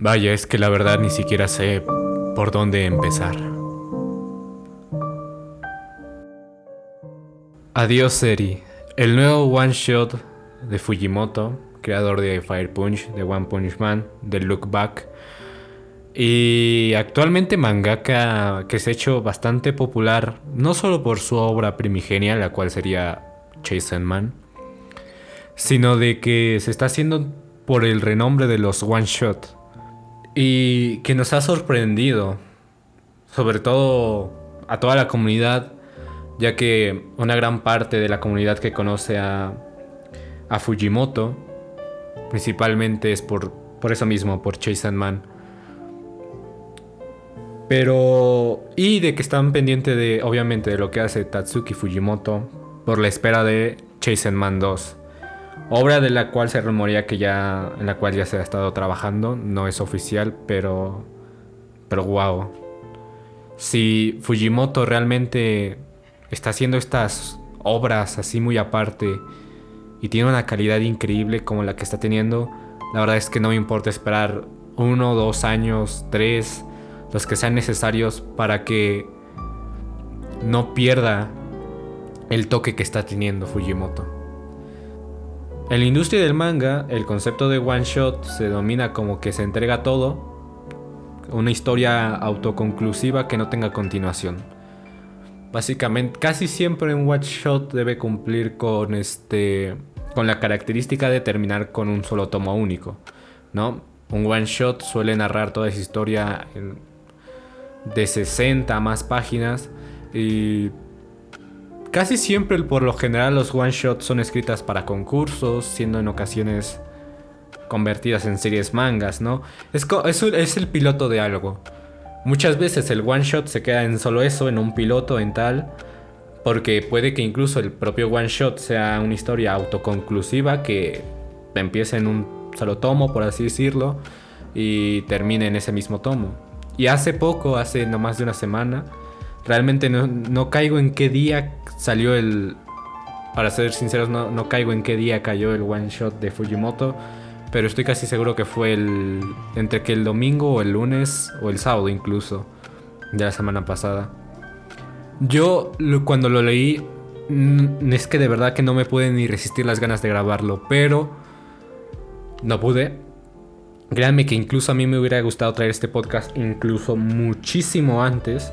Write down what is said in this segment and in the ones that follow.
Vaya, es que la verdad ni siquiera sé por dónde empezar. Adiós Eri, el nuevo one shot de Fujimoto, creador de Fire Punch, de One Punch Man, de Look Back. Y actualmente mangaka que se ha hecho bastante popular, no solo por su obra primigenia, la cual sería Chasen Man, sino de que se está haciendo por el renombre de los one shot y que nos ha sorprendido, sobre todo a toda la comunidad, ya que una gran parte de la comunidad que conoce a, a Fujimoto, principalmente es por, por eso mismo, por Chase Man. Pero. Y de que están pendientes de, obviamente, de lo que hace Tatsuki Fujimoto por la espera de Chase Man 2. Obra de la cual se rumorea que ya. En la cual ya se ha estado trabajando. No es oficial, pero. Pero wow. Si Fujimoto realmente está haciendo estas obras así muy aparte y tiene una calidad increíble como la que está teniendo, la verdad es que no me importa esperar uno, dos años, tres, los que sean necesarios para que no pierda el toque que está teniendo Fujimoto. En la industria del manga, el concepto de one shot se domina como que se entrega todo, una historia autoconclusiva que no tenga continuación. Básicamente, casi siempre un one shot debe cumplir con este con la característica de terminar con un solo tomo único, ¿no? Un one shot suele narrar toda esa historia de 60 a más páginas y Casi siempre, por lo general, los one shots son escritas para concursos, siendo en ocasiones convertidas en series mangas, ¿no? Es, es, el piloto de algo. Muchas veces el one shot se queda en solo eso, en un piloto, en tal, porque puede que incluso el propio one shot sea una historia autoconclusiva que empiece en un solo tomo, por así decirlo, y termine en ese mismo tomo. Y hace poco, hace no más de una semana, realmente no, no caigo en qué día salió el... Para ser sinceros, no, no caigo en qué día cayó el one shot de Fujimoto, pero estoy casi seguro que fue el... entre que el domingo o el lunes o el sábado incluso de la semana pasada. Yo cuando lo leí mm, es que de verdad que no me pude ni resistir las ganas de grabarlo, pero no pude. Créanme que incluso a mí me hubiera gustado traer este podcast incluso muchísimo antes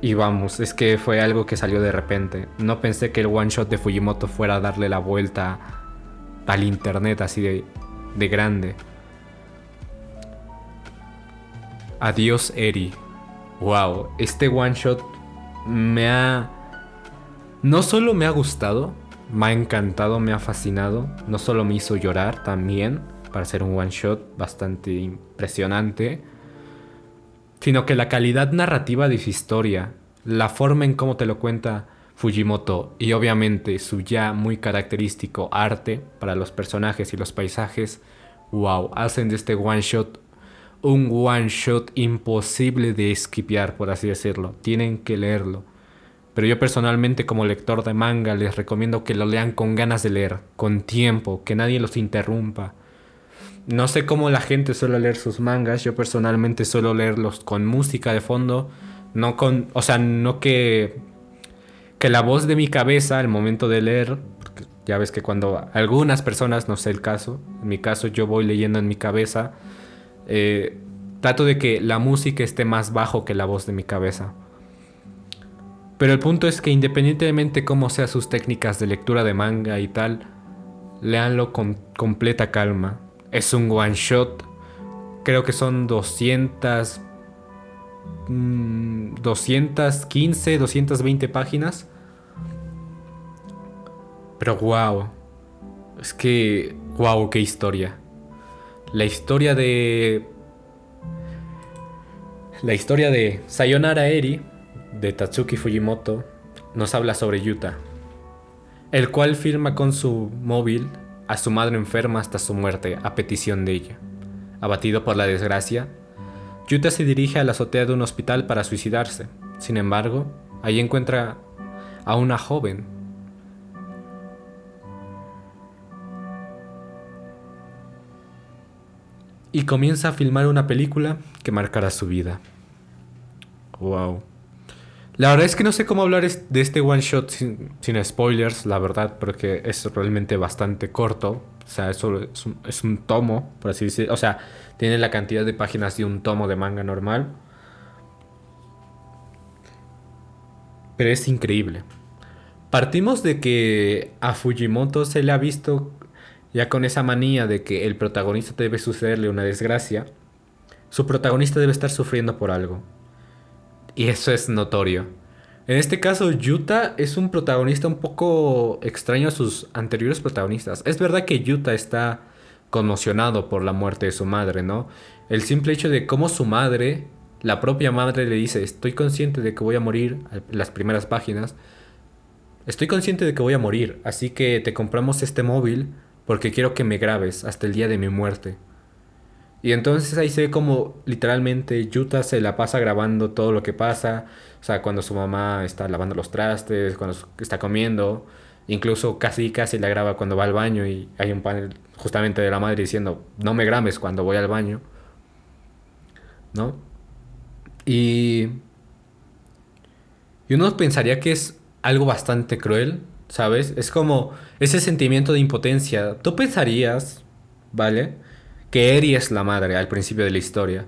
y vamos, es que fue algo que salió de repente. No pensé que el one shot de Fujimoto fuera a darle la vuelta al internet así de, de grande. Adiós Eri. Wow, este one shot me ha... No solo me ha gustado, me ha encantado, me ha fascinado. No solo me hizo llorar también, para ser un one shot bastante impresionante sino que la calidad narrativa de su historia, la forma en cómo te lo cuenta Fujimoto y obviamente su ya muy característico arte para los personajes y los paisajes, wow, hacen de este one shot un one shot imposible de esquipear, por así decirlo. Tienen que leerlo. Pero yo personalmente como lector de manga les recomiendo que lo lean con ganas de leer, con tiempo, que nadie los interrumpa no sé cómo la gente suele leer sus mangas. Yo personalmente suelo leerlos con música de fondo. No con. O sea, no que. Que la voz de mi cabeza al momento de leer. Ya ves que cuando algunas personas, no sé el caso. En mi caso, yo voy leyendo en mi cabeza. Eh, trato de que la música esté más bajo que la voz de mi cabeza. Pero el punto es que independientemente cómo sean sus técnicas de lectura de manga y tal, leanlo con completa calma es un one shot. Creo que son 200... 215, 220 páginas. Pero wow. Es que... Wow, qué historia. La historia de... La historia de Sayonara Eri, de Tatsuki Fujimoto, nos habla sobre Yuta, el cual firma con su móvil a su madre enferma hasta su muerte a petición de ella. Abatido por la desgracia, Yuta se dirige a la azotea de un hospital para suicidarse. Sin embargo, allí encuentra a una joven. y comienza a filmar una película que marcará su vida. Wow. La verdad es que no sé cómo hablar de este one shot sin, spoilers, la verdad, porque es realmente bastante corto. O sea, es un, es un tomo, por así decirlo. O sea, tiene la cantidad de páginas de un tomo de manga normal. Pero es increíble. Partimos de que a Fujimoto se le ha visto ya con esa manía de que el protagonista debe sucederle una desgracia. Su protagonista debe estar sufriendo por algo. Y eso es notorio. En este caso, Yuta es un protagonista un poco extraño a sus anteriores protagonistas. Es verdad que Yuta está conmocionado por la muerte de su madre, ¿no? El simple hecho de cómo su madre la propia madre le dice, estoy consciente de que voy a morir, las primeras páginas, estoy consciente de que voy a morir, así que te compramos este móvil porque quiero que me grabes hasta el día de mi muerte. Y entonces ahí se ve como literalmente Yuta se la pasa grabando todo lo que pasa, o sea, cuando su mamá está lavando los trastes, cuando está comiendo, incluso casi casi la graba cuando va al baño y hay un panel justamente de la madre diciendo, no me grabes cuando voy al baño. ¿No? Y, y uno pensaría que es algo bastante cruel, ¿sabes? Es como ese sentimiento de impotencia. Tú pensarías, ¿vale? Que Eri es la madre al principio de la historia.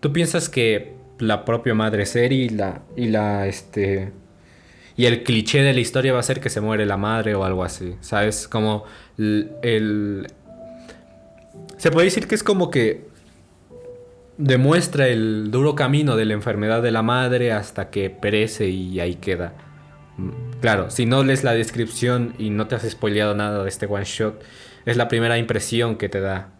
Tú piensas que la propia madre es Eri y la, y la, este... Y el cliché de la historia va a ser que se muere la madre o algo así, ¿sabes? Como el... Se puede decir que es como que demuestra el duro camino de la enfermedad de la madre hasta que perece y ahí queda. Mm, claro, si no lees la descripción y no te has spoileado nada de este one shot, es la primera impresión que te da.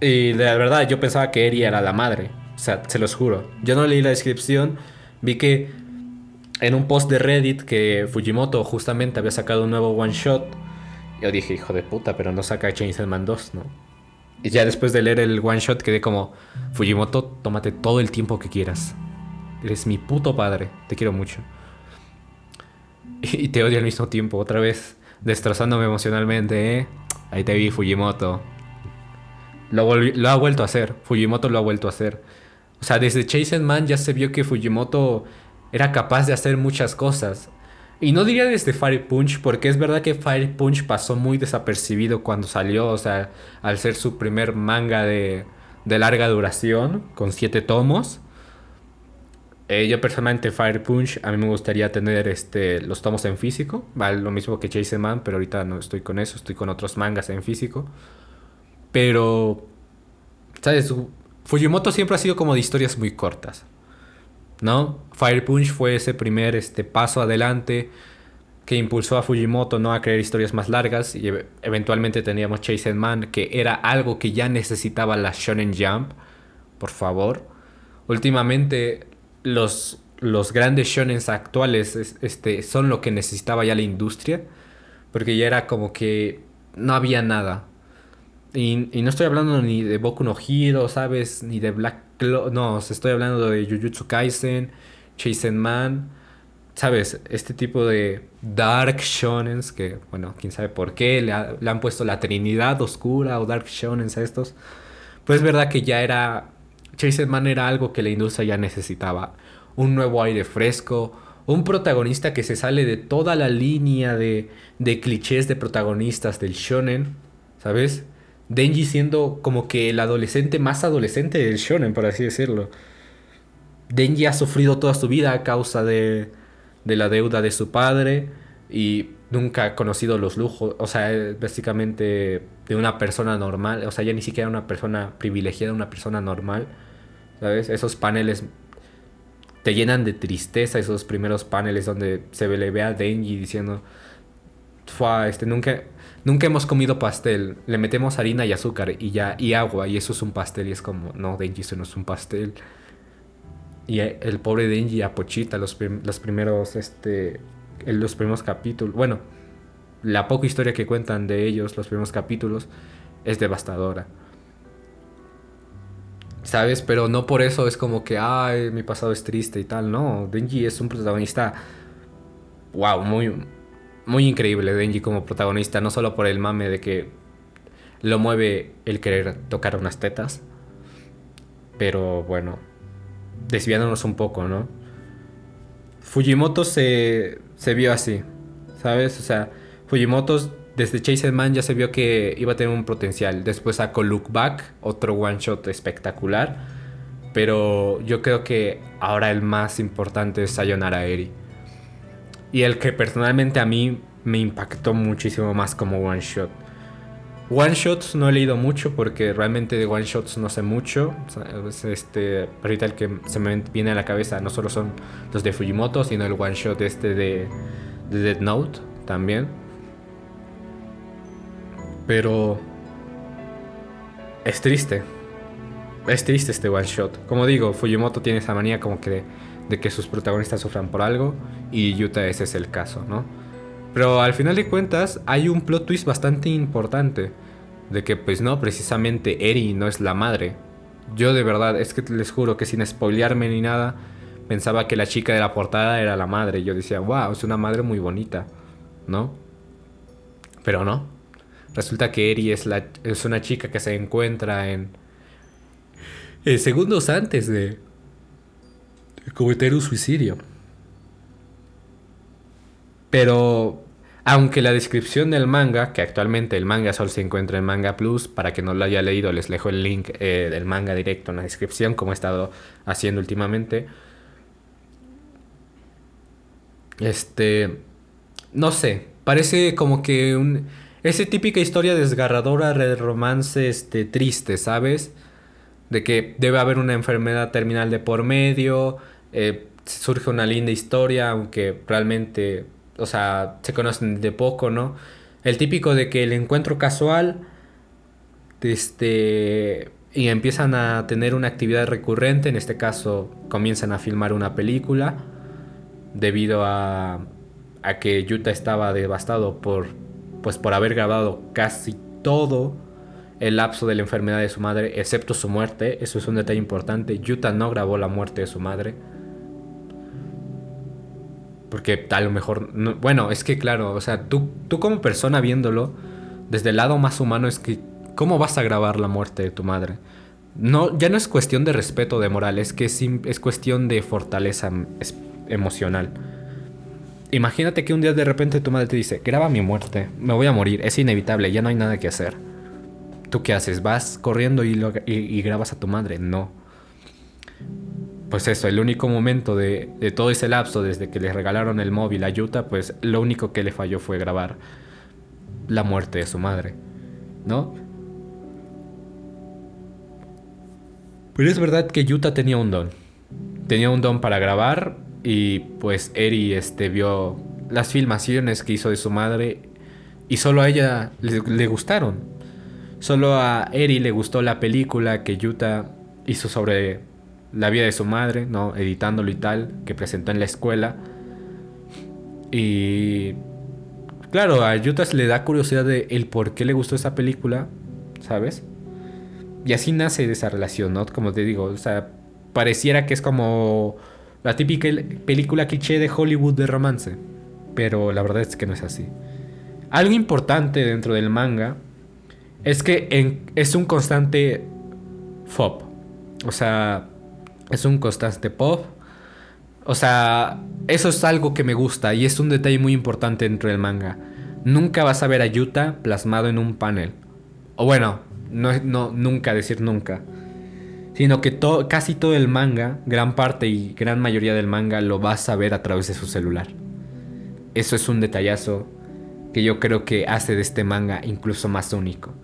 Y de verdad, yo pensaba que Eri era la madre. O sea, se los juro. Yo no leí la descripción, vi que en un post de Reddit que Fujimoto justamente había sacado un nuevo one shot. Yo dije, hijo de puta, pero no saca Chainsaw Man 2, ¿no? Y ya después de leer el one shot quedé como, Fujimoto, tómate todo el tiempo que quieras. Eres mi puto padre, te quiero mucho. Y te odio al mismo tiempo, otra vez destrozándome emocionalmente, ¿eh? Ahí te vi, Fujimoto. Lo, ha vuelto a hacer, Fujimoto lo ha vuelto a hacer. O sea, desde Chasen Man ya se vio que Fujimoto era capaz de hacer muchas cosas. Y no diría desde Fire Punch, porque es verdad que Fire Punch pasó muy desapercibido cuando salió, o sea, al ser su primer manga de, de larga duración, con siete tomos. Eh, yo personalmente Fire Punch, a mí me gustaría tener este, los tomos en físico, ¿vale? lo mismo que Chase Man, pero ahorita no estoy con eso, estoy con otros mangas en físico. Pero, ¿sabes? Fujimoto siempre ha sido como de historias muy cortas. ¿no? Fire Punch fue ese primer este, paso adelante que impulsó a Fujimoto ¿no? a crear historias más largas y eventualmente teníamos Chase Man que era algo que ya necesitaba la Shonen Jump por favor últimamente los, los grandes shonen actuales este, son lo que necesitaba ya la industria porque ya era como que no había nada y, y no estoy hablando ni de Boku no Hero, ¿sabes? Ni de Black no, estoy hablando de Jujutsu Kaisen, Chasen Man, ¿sabes? Este tipo de Dark Shonens que, bueno, quién sabe por qué le, han puesto la Trinidad Oscura o Dark Shonens a estos. Pues es verdad que ya era. Chasen Man era algo que la industria ya necesitaba. Un nuevo aire fresco, un protagonista que se sale de toda la línea de, de clichés de protagonistas del shonen, ¿sabes? Denji siendo como que el adolescente más adolescente del shonen, por así decirlo. Denji ha sufrido toda su vida a causa de, de la deuda de su padre y nunca ha conocido los lujos, o sea, básicamente de una persona normal, o sea, ya ni siquiera una persona privilegiada, una persona normal, ¿sabes? Esos paneles te llenan de tristeza, esos primeros paneles donde se le ve a Denji diciendo, este, nunca, nunca hemos comido pastel. Le metemos harina y azúcar y ya, y agua, y eso es un pastel. Y es como, no, Denji, eso no es un pastel. Y el pobre Denji a Pochita, los, los primeros, este, los primeros capítulos. Bueno, la poca historia que cuentan de ellos, los primeros capítulos, es devastadora. ¿Sabes? Pero no por eso es como que, ay, mi pasado es triste y tal. No, Denji es un protagonista, wow, muy, muy increíble Denji como protagonista, no solo por el mame de que lo mueve el querer tocar unas tetas. Pero bueno, desviándonos un poco, ¿no? Fujimoto se, se vio así, ¿sabes? O sea, Fujimoto desde Chase Man ya se vio que iba a tener un potencial. Después sacó Look Back, otro one shot espectacular. Pero yo creo que ahora el más importante es Sayonara Eri. Y el que personalmente a mí me impactó muchísimo más como one shot. One shots no he leído mucho porque realmente de one shots no sé mucho. Este, ahorita el que se me viene a la cabeza no solo son los de Fujimoto, sino el one shot este de, de Dead Note también. Pero es triste. Es triste este one shot. Como digo, Fujimoto tiene esa manía como que de, de que sus protagonistas sufran por algo y Yuta ese es el caso, ¿no? Pero al final de cuentas hay un plot twist bastante importante. De que pues no, precisamente Eri no es la madre. Yo de verdad, es que les juro que sin spoilearme ni nada, pensaba que la chica de la portada era la madre. Yo decía, wow, es una madre muy bonita, ¿no? Pero no. Resulta que Eri es, la, es una chica que se encuentra en... en segundos antes de cometer un suicidio. Pero aunque la descripción del manga, que actualmente el manga solo se encuentra en Manga Plus, para que no lo haya leído les dejo el link eh, del manga directo en la descripción, como he estado haciendo últimamente. Este, no sé, parece como que un, esa típica historia desgarradora de romance este, triste, ¿sabes? De que debe haber una enfermedad terminal de por medio, eh, surge una linda historia, aunque realmente o sea, se conocen de poco, ¿no? El típico de que el encuentro casual, este, y empiezan a tener una actividad recurrente, en este caso comienzan a filmar una película, debido a, a que Yuta estaba devastado por, pues por haber grabado casi todo el lapso de la enfermedad de su madre, excepto su muerte, eso es un detalle importante, Yuta no grabó la muerte de su madre, porque a lo mejor, bueno, es que claro, o sea, tú, tú como persona viéndolo, desde el lado más humano es que, ¿cómo vas a grabar la muerte de tu madre? No, ya no es cuestión de respeto, de moral, es que es, es cuestión de fortaleza emocional. Imagínate que un día de repente tu madre te dice, graba mi muerte, me voy a morir, es inevitable, ya no hay nada que hacer. ¿Tú qué haces? ¿Vas corriendo y, grabas a tu madre? No pues eso, el único momento de, todo ese lapso desde que le regalaron el móvil a Yuta, pues lo único que le falló fue grabar la muerte de su madre, ¿no? Pero es verdad que Yuta tenía un don. Tenía un don para grabar y pues Eri este, vio las filmaciones que hizo de su madre y solo a ella le gustaron. Solo a Eri le gustó la película que Yuta hizo sobre la vida de su madre, ¿no? Editándolo y tal, que presentó en la escuela. Y claro, a Yutas le da curiosidad de el por qué le gustó esa película, ¿sabes? Y así nace esa relación, ¿no? Como te digo, o sea, pareciera que es como la típica película cliché de Hollywood de romance, pero la verdad es que no es así. Algo importante dentro del manga es que es un constante FOB. O sea, es un constante pop. O sea, eso es algo que me gusta y es un detalle muy importante dentro del manga. Nunca vas a ver a Yuta plasmado en un panel. O bueno, no, no nunca decir nunca. Sino que casi todo el manga, gran parte y gran mayoría del manga lo vas a ver a través de su celular. Eso es un detallazo que yo creo que hace de este manga incluso más único.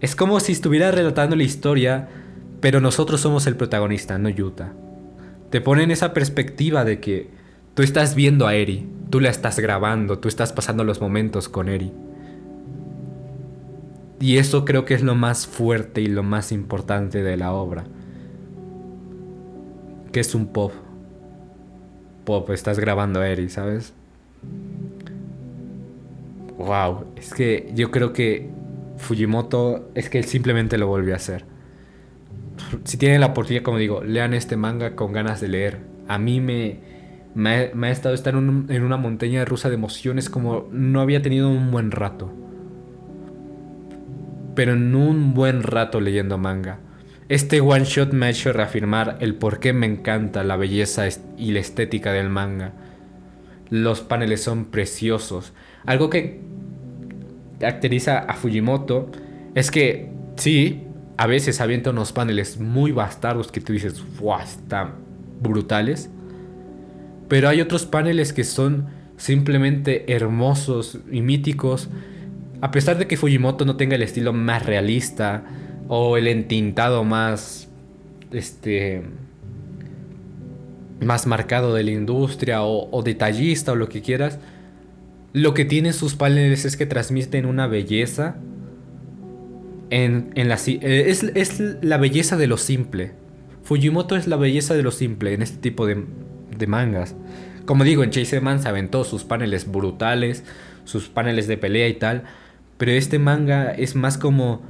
Es como si estuviera relatando la historia pero nosotros somos el protagonista, no Yuta. Te pone en esa perspectiva de que tú estás viendo a Eri, tú la estás grabando, tú estás pasando los momentos con Eri. Y eso creo que es lo más fuerte y lo más importante de la obra. Que es un pop. Pop, estás grabando a Eri, ¿sabes? Wow, es que yo creo que Fujimoto es que él simplemente lo volvió a hacer si tienen la oportunidad, como digo, lean este manga con ganas de leer. A mí me, ha, estado estar en, una montaña rusa de emociones como no había tenido un buen rato. pero en un buen rato leyendo manga. Este one shot me ha hecho reafirmar el por qué me encanta la belleza y la estética del manga. Los paneles son preciosos. Algo que caracteriza a Fujimoto es que sí, a veces avienta unos paneles muy bastardos que tú dices, ¡wow! Están brutales. Pero hay otros paneles que son simplemente hermosos y míticos. A pesar de que Fujimoto no tenga el estilo más realista o el entintado más este más marcado de la industria o, detallista o lo que quieras, lo que tienen sus paneles es que transmiten una belleza en, la, eh, es, es, la belleza de lo simple. Fujimoto es la belleza de lo simple en este tipo de, de mangas. Como digo, en Chase Man se aventó sus paneles brutales, sus paneles de pelea y tal. Pero este manga es más como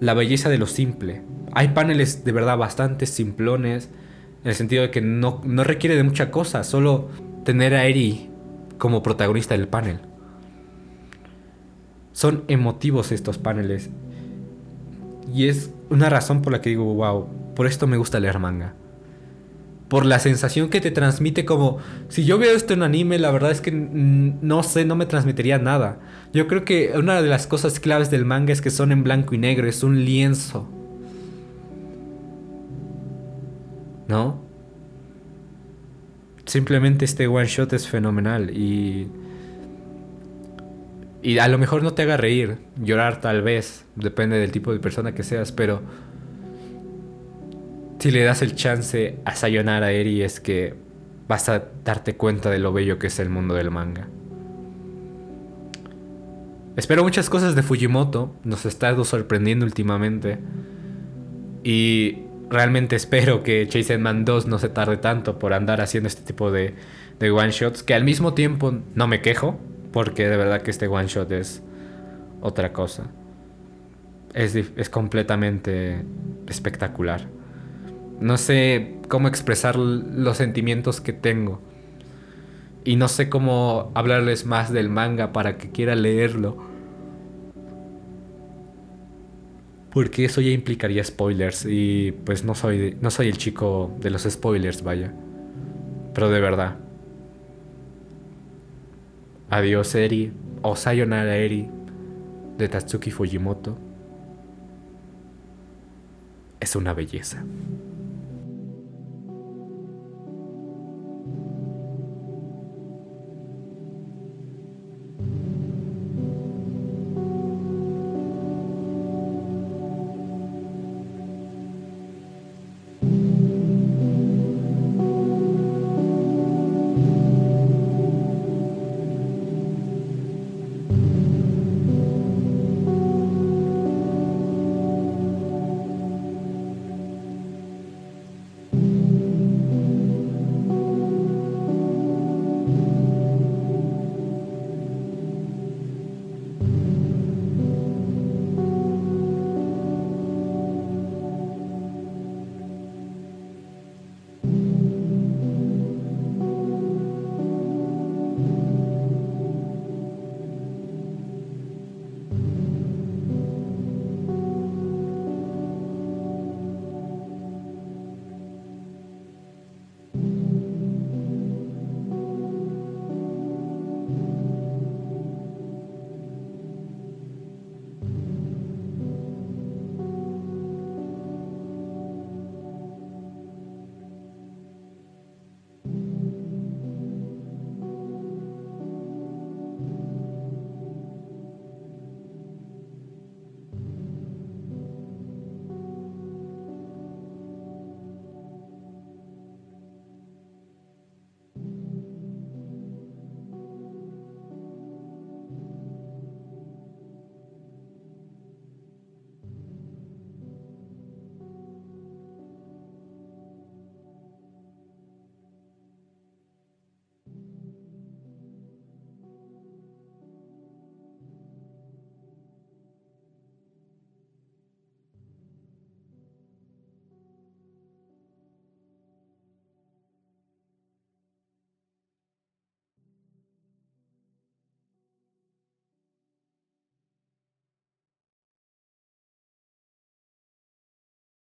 la belleza de lo simple. Hay paneles de verdad bastante simplones. En el sentido de que no, no requiere de mucha cosa. Solo tener a Eri como protagonista del panel. Son emotivos estos paneles. Y es una razón por la que digo, wow, por esto me gusta leer manga por la sensación que te transmite como si yo veo esto en anime la verdad es que no sé no me transmitiría nada yo creo que una de las cosas claves del manga es que son en blanco y negro es un lienzo no simplemente este one shot es fenomenal y y a lo mejor no te haga reír llorar tal vez depende del tipo de persona que seas pero si le das el chance a Sayonara Eri es que vas a darte cuenta de lo bello que es el mundo del manga. Espero muchas cosas de Fujimoto, nos ha estado sorprendiendo últimamente. Y realmente espero que Chase Man 2 no se tarde tanto por andar haciendo este tipo de, de one shots. Que al mismo tiempo no me quejo, porque de verdad que este one shot es otra cosa. Es, es completamente espectacular. No sé cómo expresar los sentimientos que tengo. Y no sé cómo hablarles más del manga para que quiera leerlo. Porque eso ya implicaría spoilers. Y pues no soy, no soy el chico de los spoilers, vaya. Pero de verdad. Adiós Eri. O Sayonara Eri. De Tatsuki Fujimoto. Es una belleza.